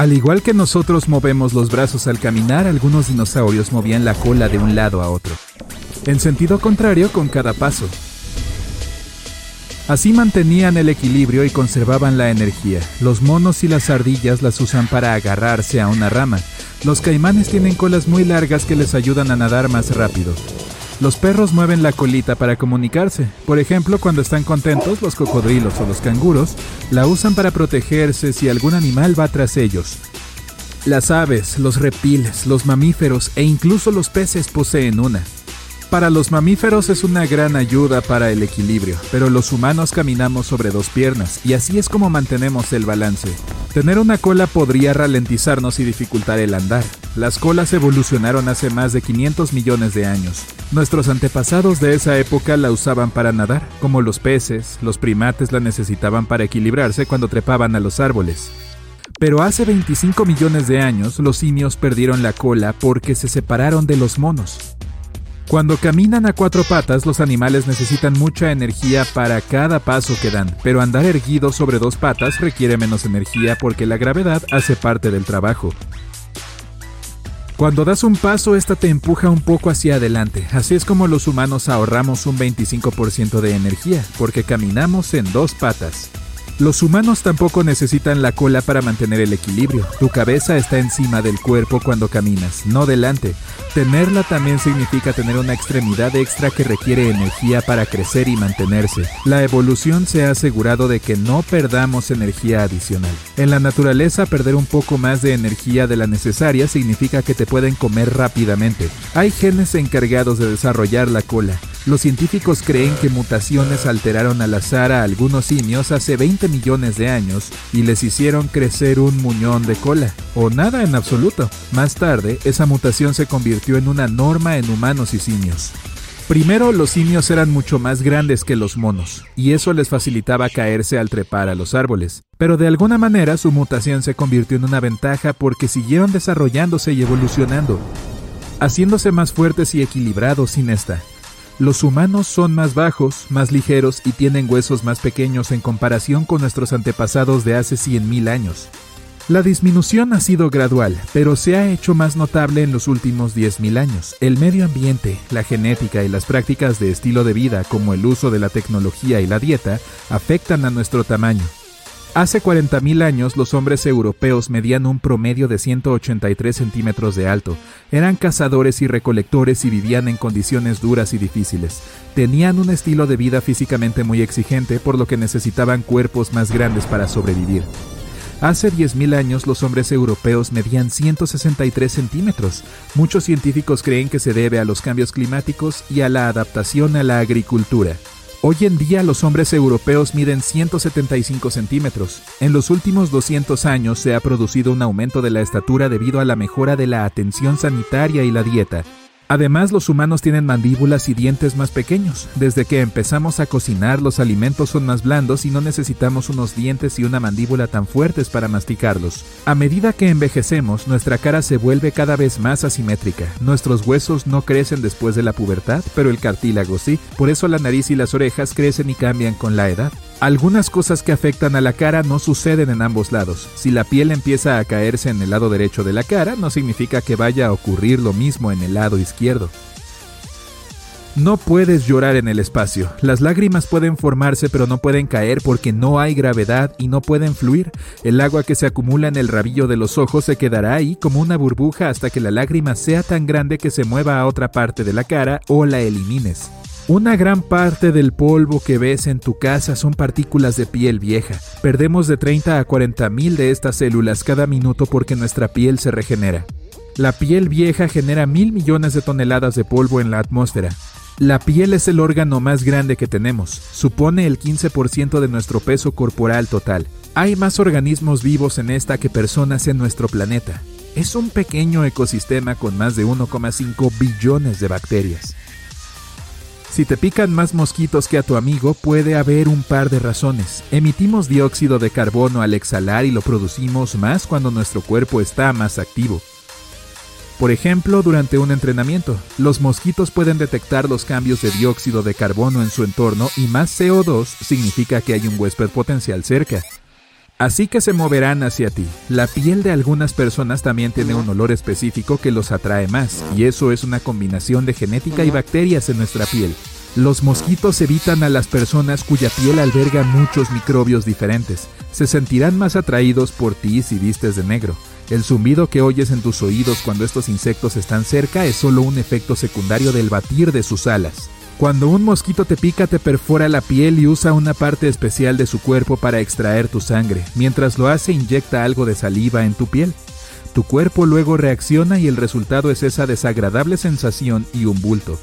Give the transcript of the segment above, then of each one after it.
Al igual que nosotros movemos los brazos al caminar, algunos dinosaurios movían la cola de un lado a otro, en sentido contrario con cada paso. Así mantenían el equilibrio y conservaban la energía. Los monos y las ardillas las usan para agarrarse a una rama. Los caimanes tienen colas muy largas que les ayudan a nadar más rápido. Los perros mueven la colita para comunicarse. Por ejemplo, cuando están contentos, los cocodrilos o los canguros la usan para protegerse si algún animal va tras ellos. Las aves, los reptiles, los mamíferos e incluso los peces poseen una. Para los mamíferos es una gran ayuda para el equilibrio, pero los humanos caminamos sobre dos piernas y así es como mantenemos el balance. Tener una cola podría ralentizarnos y dificultar el andar. Las colas evolucionaron hace más de 500 millones de años. Nuestros antepasados de esa época la usaban para nadar, como los peces, los primates la necesitaban para equilibrarse cuando trepaban a los árboles. Pero hace 25 millones de años los simios perdieron la cola porque se separaron de los monos. Cuando caminan a cuatro patas, los animales necesitan mucha energía para cada paso que dan, pero andar erguido sobre dos patas requiere menos energía porque la gravedad hace parte del trabajo. Cuando das un paso, esta te empuja un poco hacia adelante. Así es como los humanos ahorramos un 25% de energía, porque caminamos en dos patas. Los humanos tampoco necesitan la cola para mantener el equilibrio. Tu cabeza está encima del cuerpo cuando caminas, no delante. Tenerla también significa tener una extremidad extra que requiere energía para crecer y mantenerse. La evolución se ha asegurado de que no perdamos energía adicional. En la naturaleza, perder un poco más de energía de la necesaria significa que te pueden comer rápidamente. Hay genes encargados de desarrollar la cola. Los científicos creen que mutaciones alteraron al azar a algunos simios hace 20 millones de años y les hicieron crecer un muñón de cola, o nada en absoluto. Más tarde, esa mutación se convirtió en una norma en humanos y simios. Primero, los simios eran mucho más grandes que los monos, y eso les facilitaba caerse al trepar a los árboles. Pero de alguna manera su mutación se convirtió en una ventaja porque siguieron desarrollándose y evolucionando, haciéndose más fuertes y equilibrados sin esta. Los humanos son más bajos, más ligeros y tienen huesos más pequeños en comparación con nuestros antepasados de hace 100.000 años. La disminución ha sido gradual, pero se ha hecho más notable en los últimos 10.000 años. El medio ambiente, la genética y las prácticas de estilo de vida como el uso de la tecnología y la dieta afectan a nuestro tamaño. Hace 40.000 años los hombres europeos medían un promedio de 183 centímetros de alto. Eran cazadores y recolectores y vivían en condiciones duras y difíciles. Tenían un estilo de vida físicamente muy exigente por lo que necesitaban cuerpos más grandes para sobrevivir. Hace 10.000 años los hombres europeos medían 163 centímetros. Muchos científicos creen que se debe a los cambios climáticos y a la adaptación a la agricultura. Hoy en día los hombres europeos miden 175 centímetros. En los últimos 200 años se ha producido un aumento de la estatura debido a la mejora de la atención sanitaria y la dieta. Además, los humanos tienen mandíbulas y dientes más pequeños. Desde que empezamos a cocinar, los alimentos son más blandos y no necesitamos unos dientes y una mandíbula tan fuertes para masticarlos. A medida que envejecemos, nuestra cara se vuelve cada vez más asimétrica. Nuestros huesos no crecen después de la pubertad, pero el cartílago sí. Por eso la nariz y las orejas crecen y cambian con la edad. Algunas cosas que afectan a la cara no suceden en ambos lados. Si la piel empieza a caerse en el lado derecho de la cara, no significa que vaya a ocurrir lo mismo en el lado izquierdo. No puedes llorar en el espacio. Las lágrimas pueden formarse pero no pueden caer porque no hay gravedad y no pueden fluir. El agua que se acumula en el rabillo de los ojos se quedará ahí como una burbuja hasta que la lágrima sea tan grande que se mueva a otra parte de la cara o la elimines. Una gran parte del polvo que ves en tu casa son partículas de piel vieja. Perdemos de 30 a 40 mil de estas células cada minuto porque nuestra piel se regenera. La piel vieja genera mil millones de toneladas de polvo en la atmósfera. La piel es el órgano más grande que tenemos, supone el 15% de nuestro peso corporal total. Hay más organismos vivos en esta que personas en nuestro planeta. Es un pequeño ecosistema con más de 1,5 billones de bacterias. Si te pican más mosquitos que a tu amigo, puede haber un par de razones. Emitimos dióxido de carbono al exhalar y lo producimos más cuando nuestro cuerpo está más activo. Por ejemplo, durante un entrenamiento, los mosquitos pueden detectar los cambios de dióxido de carbono en su entorno y más CO2 significa que hay un huésped potencial cerca. Así que se moverán hacia ti. La piel de algunas personas también tiene un olor específico que los atrae más, y eso es una combinación de genética y bacterias en nuestra piel. Los mosquitos evitan a las personas cuya piel alberga muchos microbios diferentes. Se sentirán más atraídos por ti si vistes de negro. El zumbido que oyes en tus oídos cuando estos insectos están cerca es solo un efecto secundario del batir de sus alas. Cuando un mosquito te pica te perfora la piel y usa una parte especial de su cuerpo para extraer tu sangre. Mientras lo hace inyecta algo de saliva en tu piel. Tu cuerpo luego reacciona y el resultado es esa desagradable sensación y un bulto.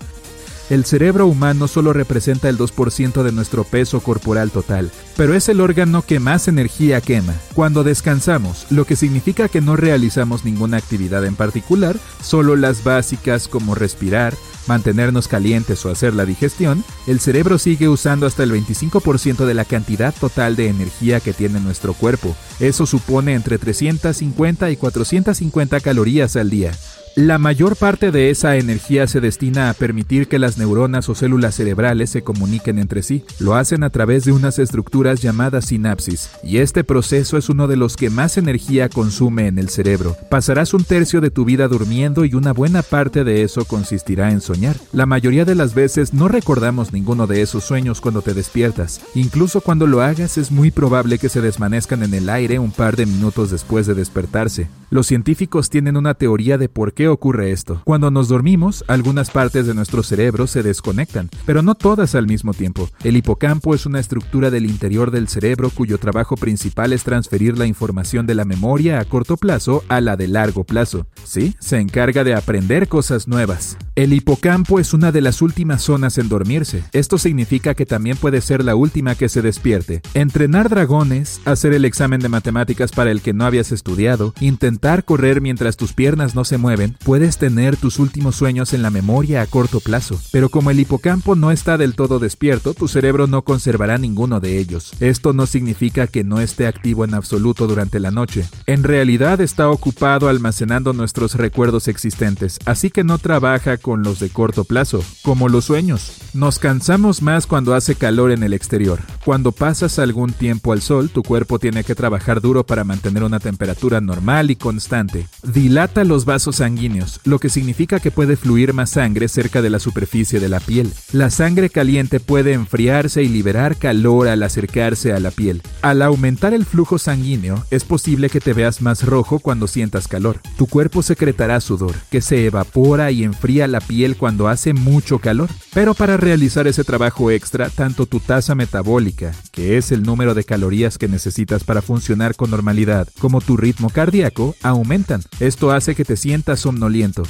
El cerebro humano solo representa el 2% de nuestro peso corporal total, pero es el órgano que más energía quema. Cuando descansamos, lo que significa que no realizamos ninguna actividad en particular, solo las básicas como respirar, mantenernos calientes o hacer la digestión, el cerebro sigue usando hasta el 25% de la cantidad total de energía que tiene nuestro cuerpo. Eso supone entre 350 y 450 calorías al día. La mayor parte de esa energía se destina a permitir que las neuronas o células cerebrales se comuniquen entre sí. Lo hacen a través de unas estructuras llamadas sinapsis, y este proceso es uno de los que más energía consume en el cerebro. Pasarás un tercio de tu vida durmiendo y una buena parte de eso consistirá en soñar. La mayoría de las veces no recordamos ninguno de esos sueños cuando te despiertas. Incluso cuando lo hagas es muy probable que se desvanezcan en el aire un par de minutos después de despertarse. Los científicos tienen una teoría de por qué ocurre esto? Cuando nos dormimos, algunas partes de nuestro cerebro se desconectan, pero no todas al mismo tiempo. El hipocampo es una estructura del interior del cerebro cuyo trabajo principal es transferir la información de la memoria a corto plazo a la de largo plazo. Sí, se encarga de aprender cosas nuevas. El hipocampo es una de las últimas zonas en dormirse. Esto significa que también puede ser la última que se despierte. Entrenar dragones, hacer el examen de matemáticas para el que no habías estudiado, intentar correr mientras tus piernas no se mueven, puedes tener tus últimos sueños en la memoria a corto plazo, pero como el hipocampo no está del todo despierto, tu cerebro no conservará ninguno de ellos. Esto no significa que no esté activo en absoluto durante la noche. En realidad está ocupado almacenando nuestros recuerdos existentes, así que no trabaja con los de corto plazo, como los sueños. Nos cansamos más cuando hace calor en el exterior. Cuando pasas algún tiempo al sol, tu cuerpo tiene que trabajar duro para mantener una temperatura normal y constante. Dilata los vasos sanguíneos lo que significa que puede fluir más sangre cerca de la superficie de la piel. La sangre caliente puede enfriarse y liberar calor al acercarse a la piel. Al aumentar el flujo sanguíneo, es posible que te veas más rojo cuando sientas calor. Tu cuerpo secretará sudor, que se evapora y enfría la piel cuando hace mucho calor. Pero para realizar ese trabajo extra, tanto tu tasa metabólica, que es el número de calorías que necesitas para funcionar con normalidad, como tu ritmo cardíaco, aumentan. Esto hace que te sientas somnoliento.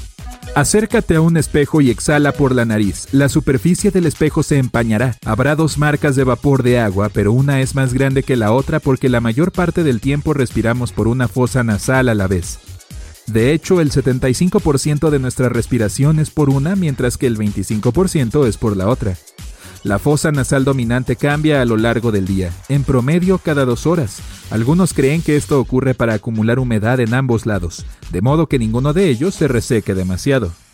Acércate a un espejo y exhala por la nariz. La superficie del espejo se empañará. Habrá dos marcas de vapor de agua, pero una es más grande que la otra porque la mayor parte del tiempo respiramos por una fosa nasal a la vez. De hecho, el 75% de nuestra respiración es por una, mientras que el 25% es por la otra. La fosa nasal dominante cambia a lo largo del día, en promedio cada dos horas. Algunos creen que esto ocurre para acumular humedad en ambos lados, de modo que ninguno de ellos se reseque demasiado.